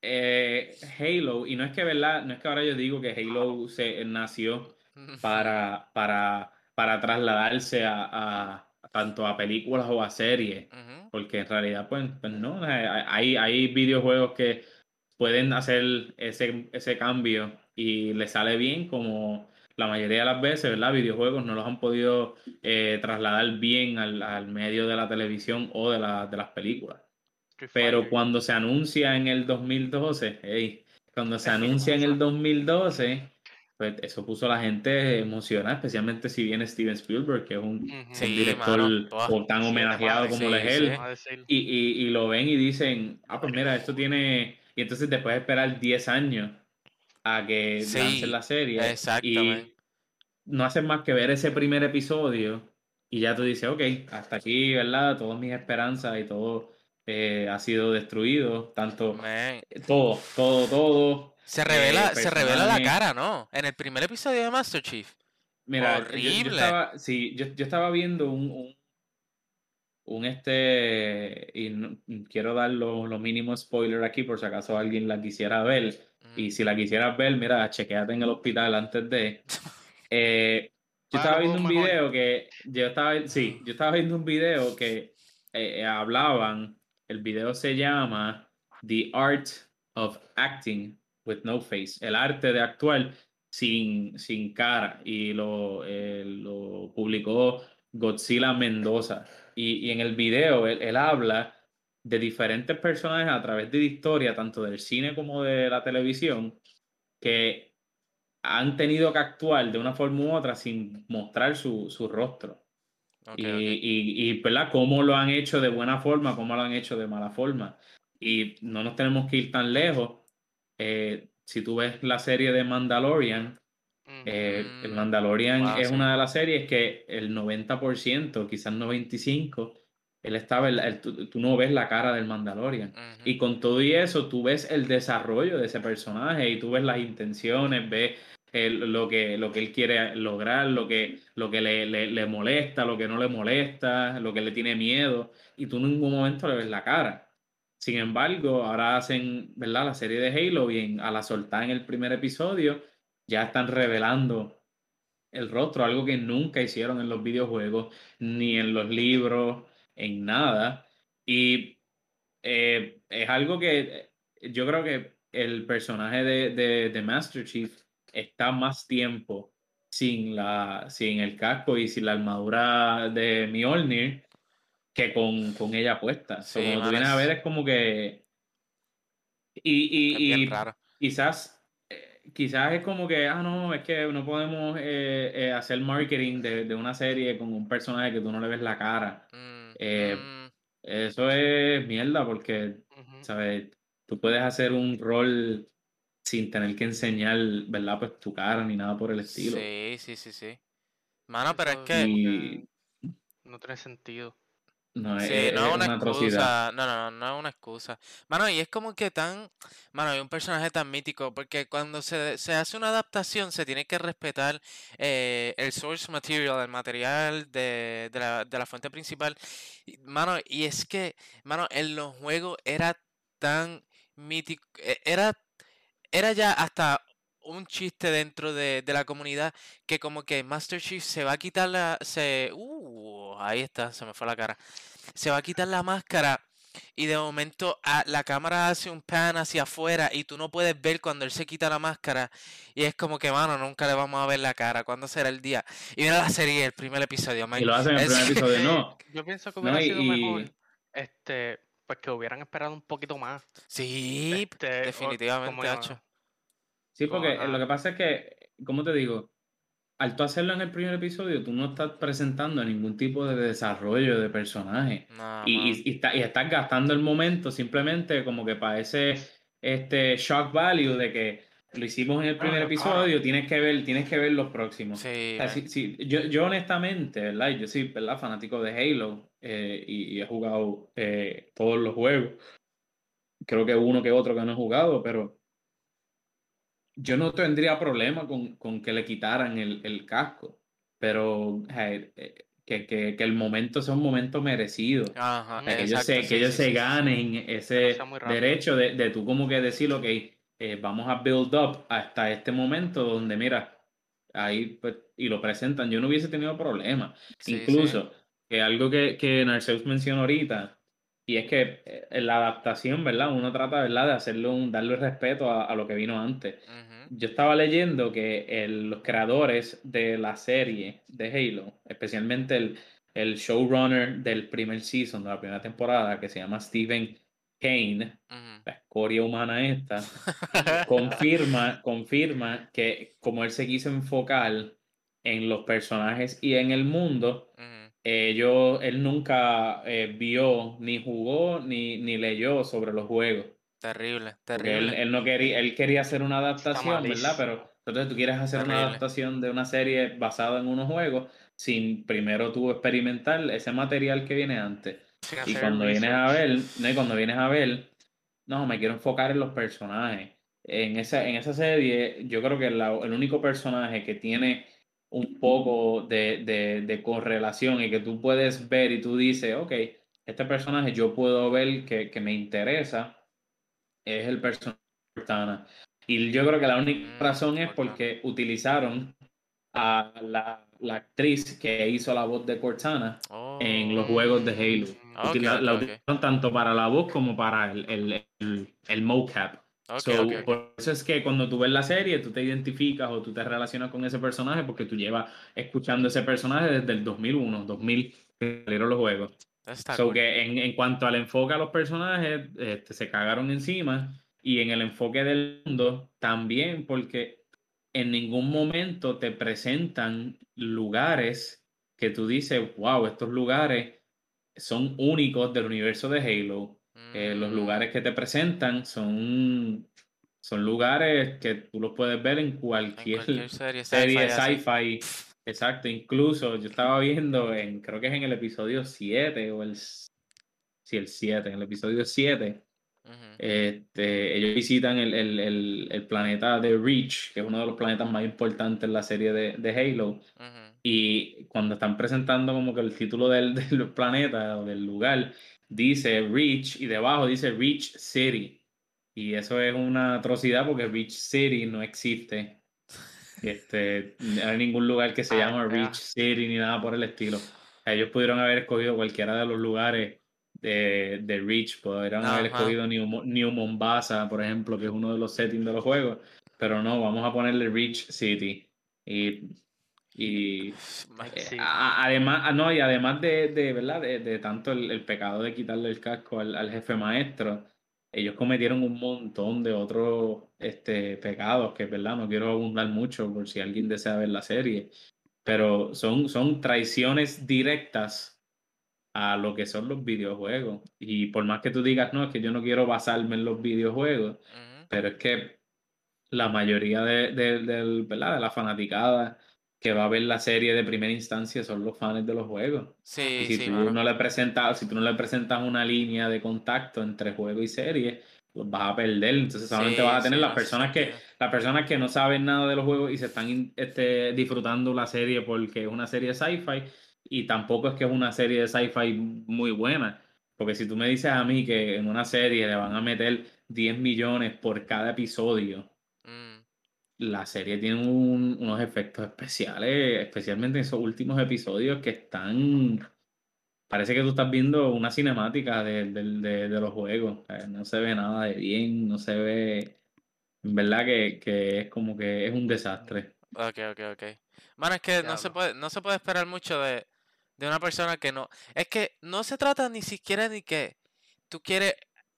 eh, Halo, y no es que verdad, no es que ahora yo digo que Halo se nació para, para, para trasladarse a, a- tanto a películas o a series, porque en realidad, pues, pues no, hay, hay videojuegos que pueden hacer ese, ese cambio y le sale bien, como la mayoría de las veces, ¿verdad? Videojuegos no los han podido eh, trasladar bien al, al medio de la televisión o de, la- de las películas. Pero cuando se anuncia en el 2012, ey, cuando se anuncia en el 2012, pues eso puso a la gente emocionada, especialmente si viene Steven Spielberg, que es un, director mano. Tan homenajeado como lo sí, es él. Y, y, y lo ven y dicen, ah, pues mira, esto tiene... Y entonces después de esperar 10 años a que Sí, lancen la serie. Y exactamente. no hacen más que ver ese primer episodio y ya tú dices, ok, hasta aquí, ¿verdad? Todas mis esperanzas y todo eh, ha sido destruido, tanto, Man, todo, todo, todo. Se revela, eh, se revela la cara, ¿no? En el primer episodio de Master Chief. Mira, yo- Yo, Horrible. estaba, sí, yo, yo estaba viendo un, un, un este, y no- quiero dar lo, lo mínimo spoiler aquí por si acaso alguien la quisiera ver. Y si la quisieras ver, mira, chequeate en el hospital antes de. Eh, yo estaba viendo un video que. Yo estaba, sí, yo estaba viendo un video que eh, eh, hablaban. El video se llama The Art of Acting with No Face. El arte de actuar sin, sin cara. Y lo, eh, lo publicó Godzilla Mendoza. Y, y en el video él, él habla de diferentes personajes a través de la historia, tanto del cine como de la televisión, que han tenido que actuar de una forma u otra sin mostrar su, su rostro. Ok, y, ok. y, y, ¿verdad? Cómo lo han hecho de buena forma, cómo lo han hecho de mala forma. Y no nos tenemos que ir tan lejos. Eh, si tú ves la serie de Mandalorian, eh, el Mm, Mandalorian wow, es sí. una de las series que el 90%, quizás 95%, él estaba, él- tú, tú no ves la cara del Mandalorian. Y con todo y eso, tú ves el desarrollo de ese personaje y tú ves las intenciones, ves el- lo, que, lo que él quiere lograr, lo que, lo que le, le- le molesta, lo que no le molesta, lo que le tiene miedo, y tú en ningún momento le ves la cara. Sin embargo, ahora hacen, ¿verdad? La serie de Halo y en- a la soltar en el primer episodio ya están revelando el rostro, algo que nunca hicieron en los videojuegos, ni en los libros, en nada. Y eh, es algo que yo creo que el personaje de, de, de Master Chief está más tiempo sin, la, sin el casco y sin la armadura de Mjolnir que con, con ella puesta. Sí, como tú vienes a ver, es como que. Y, y, quizás, eh, quizás es como que, ah, no, es que no podemos eh, eh, hacer marketing de, de una serie con un personaje que tú no le ves la cara. Mm, Eh, mm, Eso es mierda porque. ¿sabes? Tú puedes hacer un rol sin tener que enseñar, ¿verdad? Pues tu cara ni nada por el estilo. Sí, sí, sí, sí. Mano, pero es que Y No tiene sentido. No, es, Sí, es- no es es una excusa, no, no, no, no es una excusa. Mano, y es como que tan, mano, hay un personaje tan mítico, porque cuando se, se hace una adaptación se tiene que respetar eh, el source material, el material de, de la, de la fuente principal. Y, Mano, y es que, mano, en los juegos era tan mítico, e- era, era ya hasta un chiste dentro de, de la comunidad que como que Master Chief se va a quitar la, se, uh, ahí está, se me fue la cara se va a quitar la máscara y de momento a- la cámara hace un pan hacia afuera y tú no puedes ver cuando él se quita la máscara y es como que, mano, nunca le vamos a ver la cara, ¿cuándo será el día? Y mira la serie, el primer episodio, man. Y lo hacen en el Es- primer episodio, no. Yo pienso que No, hubiera y- sido mejor, y- este, pues que hubieran esperado un poquito más. Sí, Este, o- definitivamente, hacho. Sí, Como, porque eh, lo que pasa es que, ¿cómo te digo? Al tú hacerlo en el primer episodio, tú no estás presentando ningún tipo de desarrollo de personaje. No, Y, y, y está- y estás gastando el momento simplemente como que para ese este shock value de que lo hicimos en el primer Ah, episodio, tienes que ver, tienes que ver los próximos. Sí, O sea, sí, sí, yo, yo honestamente, ¿verdad? Yo soy, ¿verdad? Fanático de Halo eh, y, y he jugado eh, todos los juegos. Creo que uno que otro que no he jugado, pero yo no tendría problema con, con que le quitaran el, el casco, pero eh, que, que, que el momento sea un momento merecido. Ajá, que ellos se, sí, que ellos sí, se sí, ganen ese derecho de, de tú como que decir, ok, eh, vamos a build up hasta este momento donde, mira, ahí pues, y lo presentan. Yo no hubiese tenido problema. Incluso, que algo que, que Narceus mencionó ahorita, y es que eh, en la adaptación, ¿verdad? Uno trata, ¿verdad? De hacerle un, darle respeto a, a lo que vino antes. Yo estaba leyendo que el- los creadores de la serie de Halo, especialmente el, el showrunner del primer season, de la primera temporada, que se llama Stephen Kane, la escoria humana esta, confirma, confirma que como él se quiso enfocar en los personajes y en el mundo. Eh, yo, él nunca eh, vio, ni jugó, ni, ni leyó sobre los juegos. Terrible, Porque él, terrible. él no quería, él quería hacer una adaptación, ¿verdad? Pero entonces tú quieres hacer una Terrible. adaptación de una serie basada en unos juegos sin primero tú experimentar ese material que viene antes. Sin Y cuando vienes a ver, no, y cuando vienes a ver, no, me quiero enfocar en los personajes. En esa, en esa serie, yo creo que la- el único personaje que tiene un poco de, de, de correlación y que tú puedes ver y tú dices, ok, este personaje yo puedo ver que, que me interesa, es el personaje de Cortana. Y yo creo que la única razón es porque utilizaron a la, la actriz que hizo la voz de Cortana en los Oh. juegos de Halo. La, utilizaron tanto para la voz como para el, el, el, el mocap. So. Por eso es que cuando tú ves la serie, tú te identificas o tú te relacionas con ese personaje porque tú llevas escuchando ese personaje desde el 2001, 2000, que salieron los juegos. So cool. que en, en cuanto al enfoque a los personajes, este, se cagaron encima y en el enfoque del mundo también porque en ningún momento te presentan lugares que tú dices, wow, estos lugares son únicos del universo de Halo. Eh, los lugares que te presentan son, son lugares que tú los puedes ver en en cualquier, serie serie sci-fi. Exacto, incluso yo estaba viendo en, creo que es en el episodio 7 o el, sí, el 7, en el episodio 7, Ujú. este, ellos visitan el, el, el, el planeta de Reach, que es uno de los planetas más importantes en la serie de, de Halo. Y cuando están presentando como que el título del, del planeta o del lugar, dice Reach y debajo dice Reach City. Y eso es una atrocidad porque Reach City no existe. Este, no hay ningún lugar que se Ay, llama. Reach City ni nada por el estilo. Ellos pudieron haber escogido cualquiera de los lugares de, de Reach, pudieron haber Ajá. escogido New, New Mombasa, por ejemplo, que es uno de los settings de los juegos, pero no, vamos a ponerle Reach City. Y, y eh, a- además, ah, no, y además de, de, ¿verdad? De, de tanto el, el pecado de quitarle el casco al, al jefe maestro, ellos cometieron un montón de otros este, pecados que, ¿verdad? No quiero abundar mucho por si alguien desea ver la serie, pero son, son traiciones directas a lo que son los videojuegos. Y por más que tú digas, no, es que yo no quiero basarme en los videojuegos, pero es que la mayoría de, de, ¿verdad? de la fanaticada que va a ver la serie de primera instancia son los fans de los juegos. Y Sí, si sí, tú mano. no le presentas, si tú no le presentas una línea de contacto entre juego y serie, pues vas a perder. Entonces solamente Sí, vas a tener sí, las personas que, las personas que no saben nada de los juegos y se están este, disfrutando la serie porque es una serie de sci-fi y tampoco es que es una serie de sci-fi muy buena. Porque si tú me dices a mí que en una serie le van a meter 10 millones por cada episodio, la serie tiene un- unos efectos especiales, especialmente en esos últimos episodios que están... Parece que tú estás viendo una cinemática de, de- de- de los juegos. No se ve nada de bien, no se ve... En verdad que, que es como que es un desastre. Ok, ok, ok. Mano, es que no se puede, no se puede esperar mucho de, de una persona que no. Es que no se trata ni siquiera de que tú quieres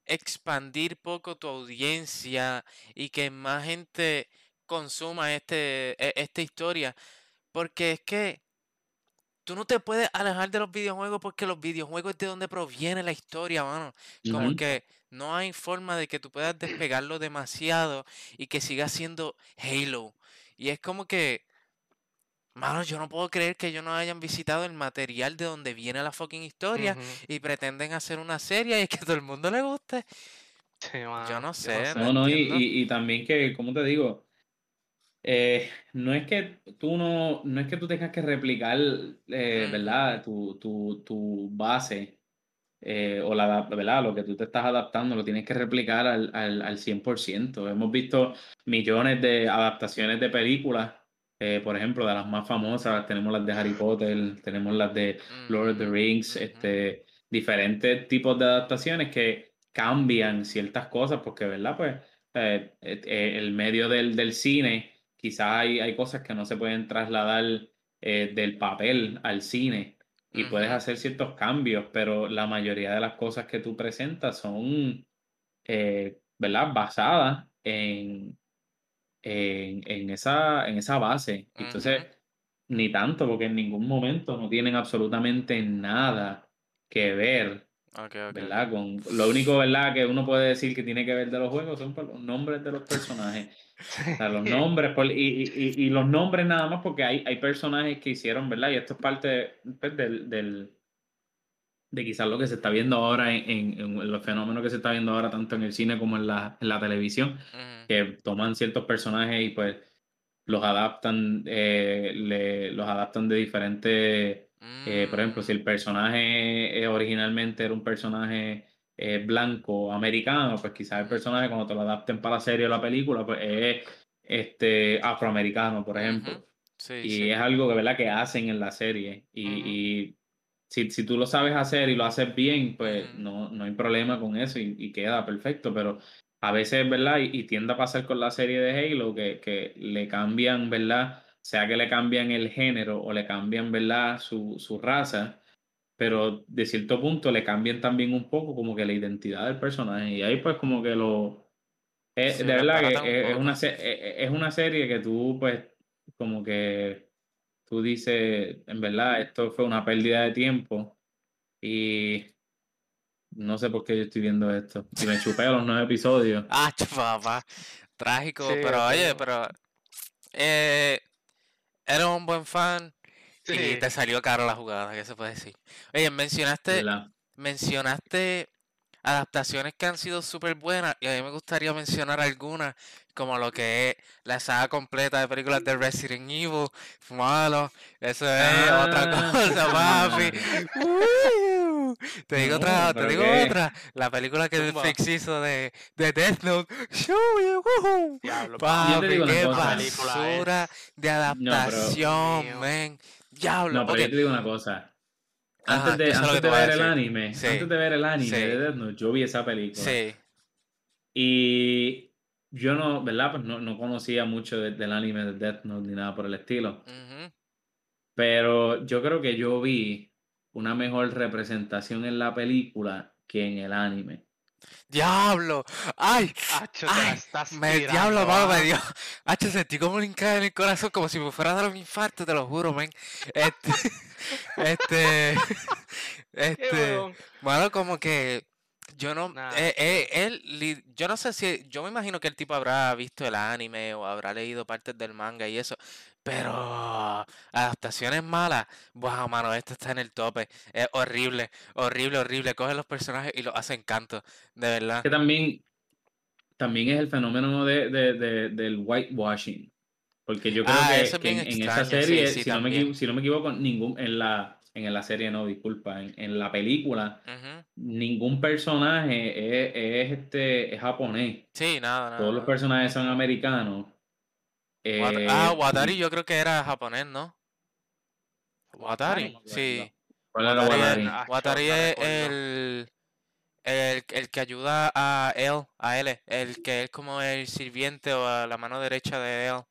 expandir poco tu audiencia y que más gente consuma este, e- esta historia. Porque es que tú no te puedes alejar de los videojuegos porque los videojuegos es de donde proviene la historia, mano. Como que no hay forma de que tú puedas despegarlo demasiado y que siga siendo Halo. Y es como que, mano, yo no puedo creer que ellos no hayan visitado el material de donde viene la fucking historia y pretenden hacer una serie y que a todo el mundo le guste. Sí, mano, no sé, No, no, y, entiendo. y, y también que, como te digo, eh, no es que tú no, no es que tú tengas que replicar, eh. ¿verdad? Tu, tu, tu base eh, o la, ¿verdad? Lo que tú te estás adaptando, lo tienes que replicar al, al, al 100%. Hemos visto millones de adaptaciones de películas, por ejemplo, de las más famosas, tenemos las de Harry Potter, tenemos las de Lord of the Ujú, Rings, este, diferentes tipos de adaptaciones que cambian ciertas cosas, porque, ¿verdad? Pues el medio del, del cine, quizás hay, hay cosas que no se pueden trasladar eh, del papel al cine y puedes Ujú. hacer ciertos cambios, pero la mayoría de las cosas que tú presentas son, eh, ¿verdad? Basadas en, en, en esa, en esa base. Entonces, Ujú. ni tanto, porque en ningún momento no tienen absolutamente nada que ver, Ok, ok, ¿verdad? Con lo único, ¿verdad? Que uno puede decir que tiene que ver de los juegos son los nombres de los personajes. O sea, los nombres, por- y, y- y- los nombres nada más porque hay, hay personajes que hicieron, ¿verdad? Y esto es parte pues, del, del- de quizás lo que se está viendo ahora en, en- en los fenómenos que se está viendo ahora tanto en el cine como en la, en la televisión, que toman ciertos personajes y pues los adaptan, eh, le- los adaptan de diferentes, eh, por ejemplo, si Mm, el personaje eh, originalmente era un personaje eh, blanco americano, pues quizás el personaje cuando te lo adapten para la serie o la película, pues es este, afroamericano, por ejemplo. Sí, Y sí. es algo que, ¿verdad? que hacen en la serie. Y, y si, si tú lo sabes hacer y lo haces bien, pues no, no hay problema con eso y, y queda perfecto. Pero a veces, ¿verdad? Y, y tiende a pasar con la serie de Halo que, que le cambian, ¿verdad? Sea que le cambian el género o le cambian, ¿verdad? Su, su raza, pero de cierto punto le cambian también un poco como que la identidad del personaje. Y ahí pues como que lo... Es, Sí, de verdad que es, es una, poco. se- es una serie que tú pues como que tú dices, en verdad, esto fue una pérdida de tiempo y no sé por qué yo estoy viendo esto. Y me chupé los nueve episodios. Ah, papá. Trágico, Sí, pero oye, pero eh, eres un buen fan y Sí. te salió caro la jugada, ¿qué se puede decir? Oye, mencionaste, ¿verdad? mencionaste adaptaciones que han sido súper buenas y a mí me gustaría mencionar algunas, como lo que es la saga completa de películas de Resident Evil, malo, eso es otra Ah, cosa, papi. Te digo No, otra, te pero digo qué. otra, la película que. Netflix hizo de, de Death Note, Show you, woohoo. Diablo, Yo te Papi, qué basura de No, pero- adaptación, men. Diablo, No, pero yo te digo una cosa. Ajá, Antes de, antes te de ver el anime, antes de ver el anime de Death Note, yo vi esa película. Sí. Y yo no, ¿verdad? Pues no, no conocía mucho de- del anime de Death Note ni nada por el estilo. ujú. Pero yo creo que yo vi una mejor representación en la película que en el anime. Diablo. Ay, Acho, te la ay. estás Me tirando, diablo, mano, me ah. dio. Hacho, sentí como un hincado en el corazón, como si me fuera a dar un infarto, te lo juro, men. Este. este. Este. Bueno, como que Yo no, Nah, eh, eh, él, yo no sé si, yo me imagino que el tipo habrá visto el anime o habrá leído partes del manga y eso, pero adaptaciones malas, wow, mano, esto está en el tope, es horrible, horrible, horrible, cogen los personajes y los hacen canto, de verdad. que también, también es el fenómeno de, de- de- del whitewashing. Porque yo creo Ah, que, eso es que en, en esa extraño, sí, serie, sí, si, no me, si no me equivoco, ningún, en la, en la serie no, disculpa, en, en la película, ningún personaje es, es, este, es japonés. Sí, nada, nada. Todos los personajes son americanos. Wat- Eh, ah, Watari yo creo que era japonés, ¿no? Watari, me sí. ¿Cuál era Watari es- Watari? Ah, es el, el, el que ayuda a él, a él, el que es como el sirviente o a la mano derecha de él.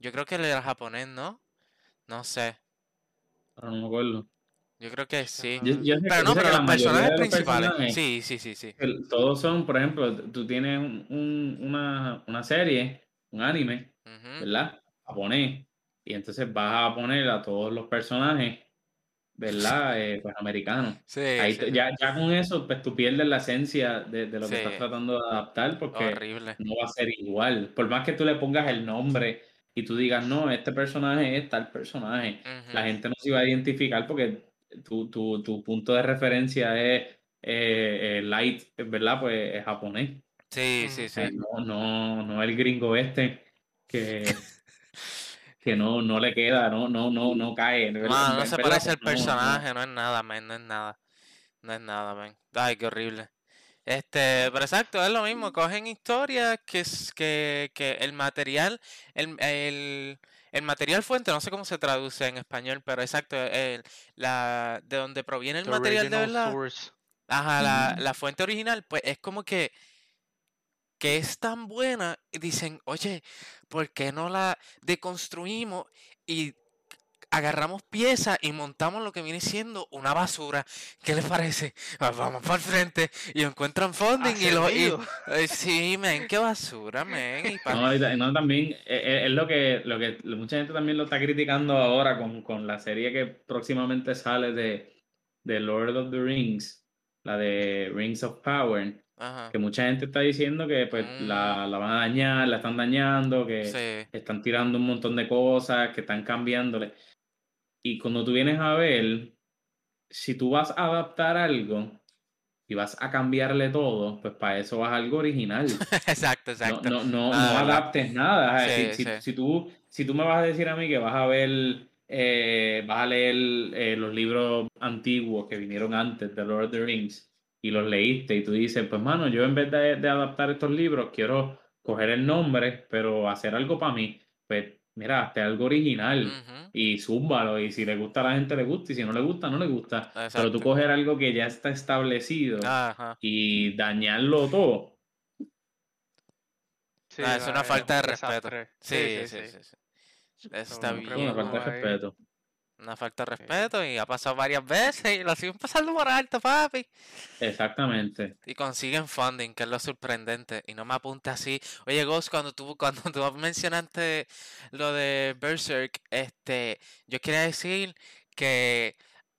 Yo creo que él era japonés, ¿no? No sé. No me acuerdo. Yo creo que sí. Yo- yo sé Pero que- no, pero que los personajes los principales. personajes, Sí, sí, sí, sí. el- Todos son, por ejemplo, tú tienes un- un- una, una serie, un anime, Ujú. ¿verdad? Japonés. Y entonces vas a poner a todos los personajes, ¿verdad? Eh, pues americanos. Sí, Ahí sí, ya, ya con eso, pues tú pierdes la esencia de, de lo que Sí. estás tratando de adaptar porque Horrible. no va a ser igual. Por más que tú le pongas el nombre y tú digas, no, este personaje es tal personaje, la gente no se va a identificar porque tu, tu, tu punto de referencia es eh, eh, light, ¿verdad? Pues es japonés. Sí, sí, sí. no, no, no el gringo este que, que no, no le queda, no, no, no, no cae. Mano, no en se parece al no, no. personaje, no es nada, man, no es nada. No es nada, man. Ay, qué horrible. Este, pero exacto, es lo mismo, cogen historias que es que, que el material, el, el, el material fuente, no sé cómo se traduce en español, pero exacto, el, la, de donde proviene el The material de verdad. source. Ajá, la, la fuente original, pues es como que, que es tan buena y dicen, oye, ¿por qué no la deconstruimos y agarramos piezas y montamos lo que viene siendo una basura? ¿Qué les parece? Vamos para el frente y encuentran funding y lo... Y, eh, sí, men, qué basura, men. Y pa- No, y no, también eh, eh, es lo que, lo que mucha gente también lo está criticando ahora con, con la serie que próximamente sale de, de Lord of the Rings, la de Rings of Power, Ajá, que mucha gente está diciendo que pues la, la van a dañar, la están dañando, que sí. están tirando un montón de cosas, que están cambiándole. Y cuando tú vienes a ver, si tú vas a adaptar algo y vas a cambiarle todo, pues para eso vas a algo original. Exacto, exacto. no, no, Ah, no adaptes nada. Sí, Si, si- sí. si tú, si tú me vas a decir a mí que vas a ver, eh, vas a leer eh, los libros antiguos que vinieron antes de Lord of the Rings y los leíste y tú dices, pues mano, yo en vez de, de adaptar estos libros quiero coger el nombre, pero hacer algo para mí, pues mira, hazte algo original y zúmbalo y si le gusta a la gente le gusta y si no le gusta no le gusta, pero tú coger algo que ya está establecido Ajá. y dañarlo todo. Sí, Ah, es una va, falta de respeto. Sí, sí, sí. sí. Eso está Pero bien. Es una falta de ahí. respeto. Una falta de respeto y ha pasado varias veces y lo siguen pasando por alto, papi. Exactamente. Y consiguen funding, que es lo sorprendente. Y no me apunte así. Oye, Ghost, cuando tú, cuando tú mencionaste lo de Berserk, este, yo quería decir que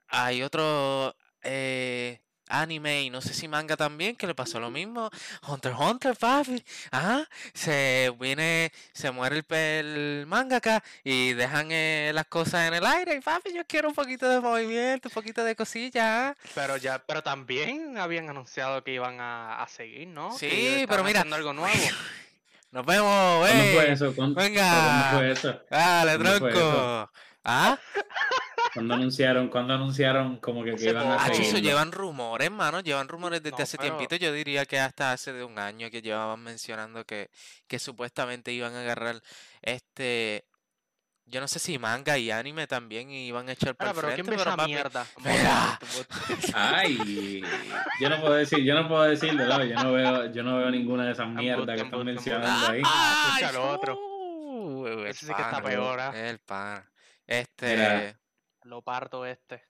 hay otro eh, anime y no sé si manga también que le pasó lo mismo. Hunter x Hunter, papi. Ajá. Se viene, se muere el, el mangaka y dejan eh, las cosas en el aire. Y papi, yo quiero un poquito de movimiento, un poquito de cosillas. ¿ah? Pero ya, pero también habían anunciado que iban a, a seguir, ¿no? Sí, pero mira. algo nuevo. Nos vemos, ¿Cuándo fue wey. eso? ¿Cuándo, pero Venga. ¿cuándo fue eso? Dale, ¿Cuándo fue eso? tronco. ¿Ah? ¿Cuándo anunciaron, cuándo anunciaron como que, que iban a. Ah, eso llevan rumores, mano. Llevan rumores desde No, hace pero- tiempito. Yo diría que hasta hace de un año que llevaban mencionando que, que supuestamente iban a agarrar este. Yo no sé si manga y anime también iban a echar el pero ¿quién frente, pero papi, mierda? Mira. Ay, yo no puedo decir, yo no puedo decirlo, ¿no? yo no veo, yo no veo ninguna de esas mierdas que están mencionando ahí. Ah, ¡Ay, escucha lo otro. uh, el Ese sí que está peor, ¿ah? El pana. Este. Mira. Lo parto este.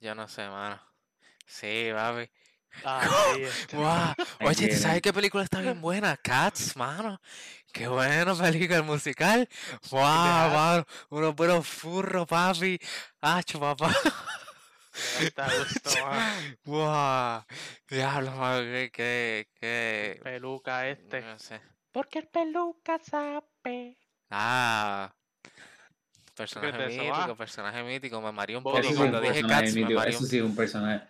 Yo no sé, mano. Sí, papi. Ah, sí, este. Guau, Oye, ¿tú que- sabes qué película está bien buena? Cats, mano. Qué buena película musical. Wow, Deja- mano. Unos buenos furros, papi. Hacho, papá. Te gustó más. ¡Wow! Diablo, mano, que, que, que- Peluca este. No sé. Porque el peluca sabe. Ah. Personaje eso, mítico, ah? personaje mítico. Me mareó un poco Eso sí cuando dije Cats, me Eso un- sí es un personaje.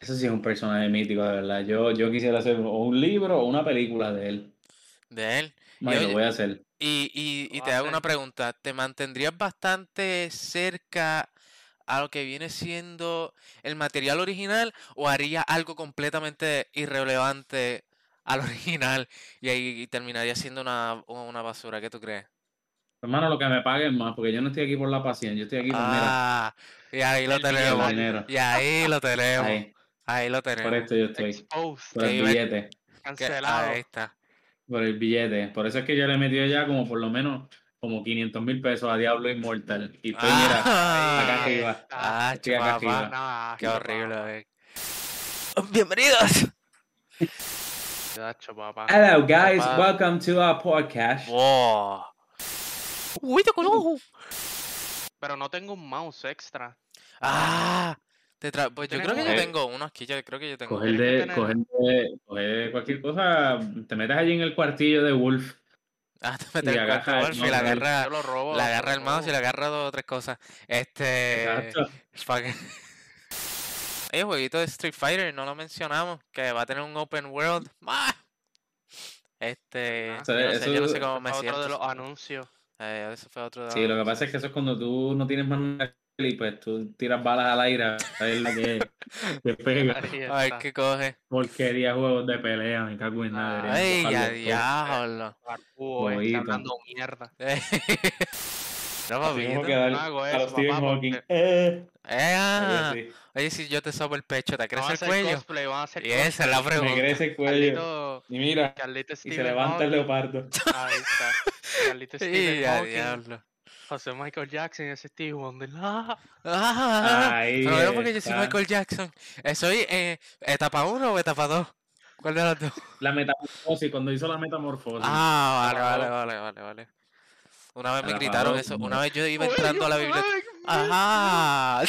Eso sí es un personaje mítico, de verdad. Yo, yo quisiera hacer o un libro o una película de él. de él. Oye- lo voy a hacer. Y, y, y te hago una pregunta. ¿Te mantendrías bastante cerca a lo que viene siendo el material original o harías algo completamente irrelevante al original y ahí terminaría siendo una, una basura? ¿Qué tú crees? Hermano, lo que me paguen más, porque yo no estoy aquí por la pasión. Yo estoy aquí por, mira, Ah, y ahí lo por tenemos. Y ahí lo tenemos. Ahí, Ahí, lo por tenemos. esto yo estoy. Exposed. Por el billete. Cancelado. ahí está. Por el billete. Por eso es que yo le he metido ya como por lo menos como 500 mil pesos a Diablo Inmortal. Y estoy, mira, Ah, acá arriba. ah, Estoy acá papá. arriba. No, Qué no, horrible. eh. Bienvenidos. Hello, guys. Papá. Welcome to our podcast. Wow. Uy, te conozco. Pero no tengo un mouse extra. Ah, te tra- pues yo creo que yo tengo uno aquí, yo creo que yo tengo Coger de, tener- coger de, coger cualquier cosa, te metes allí en el cuartillo de Wolf Ah, te metes el agarra cuarto el golf y le mouse. agarra, Yo lo robo. le yo agarra lo el mouse y le agarra dos o tres cosas. Este. Exacto. Oye, jueguito de Street Fighter, no lo mencionamos, que va a tener un open world. ¡Ah! Este, Ah, yo no sé, yo no sé eso- cómo me Otro siento. de los anuncios. Eh, eso fue otro de Sí, lo que pasa es que eso es cuando tú no tienes más y pues tú tiras balas al aire a ver la que, que pega. A ver qué coge. Porquería juegos de pelea, me cago en nada. Ay, bajarlo a todo. diablo. Bobito. hablando mierda. no, que dar no hago a los Stephen Hawking. Eh, Eh, ah. Oye, si yo te sobo el pecho, ¿te crece el cuello? cosplay, van a hacer Y esa es la Me pregunta. crece el cuello. Carlito, Y mira, Carlito y se levanta el Hawking. leopardo. Ahí está. Carlito Sí, Stephen Hawking. diablo. José Michael Jackson y ese Steve Wonder. Ah, Ah, Ahí pero no porque yo soy. Michael Jackson. Eh, ¿Soy eh, etapa 1 o etapa 2? ¿Cuál de las dos? La metamorfosis, cuando hizo la metamorfosis. Ah, vale, vale, vale, vale, vale. Una vez me gritaron eso. Una vez yo iba entrando a la biblioteca. Ajá.